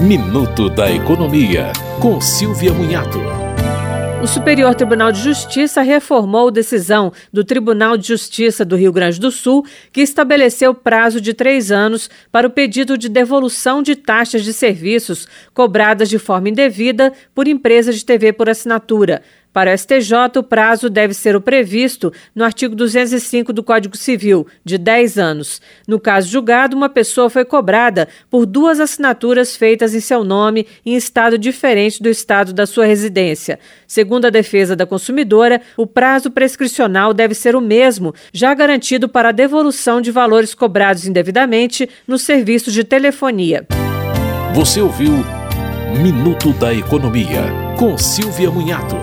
Minuto da Economia, com Silvia Munhato. O Superior Tribunal de Justiça reformou decisão do Tribunal de Justiça do Rio Grande do Sul, que estabeleceu prazo de três anos para o pedido de devolução de taxas de serviços cobradas de forma indevida por empresas de TV por assinatura. Para o STJ, o prazo deve ser o previsto no artigo 205 do Código Civil, de 10 anos. No caso julgado, uma pessoa foi cobrada por duas assinaturas feitas em seu nome em estado diferente do estado da sua residência. Segundo a defesa da consumidora, o prazo prescricional deve ser o mesmo, já garantido para a devolução de valores cobrados indevidamente no serviço de telefonia. Você ouviu Minuto da Economia, com Silvia Munhato.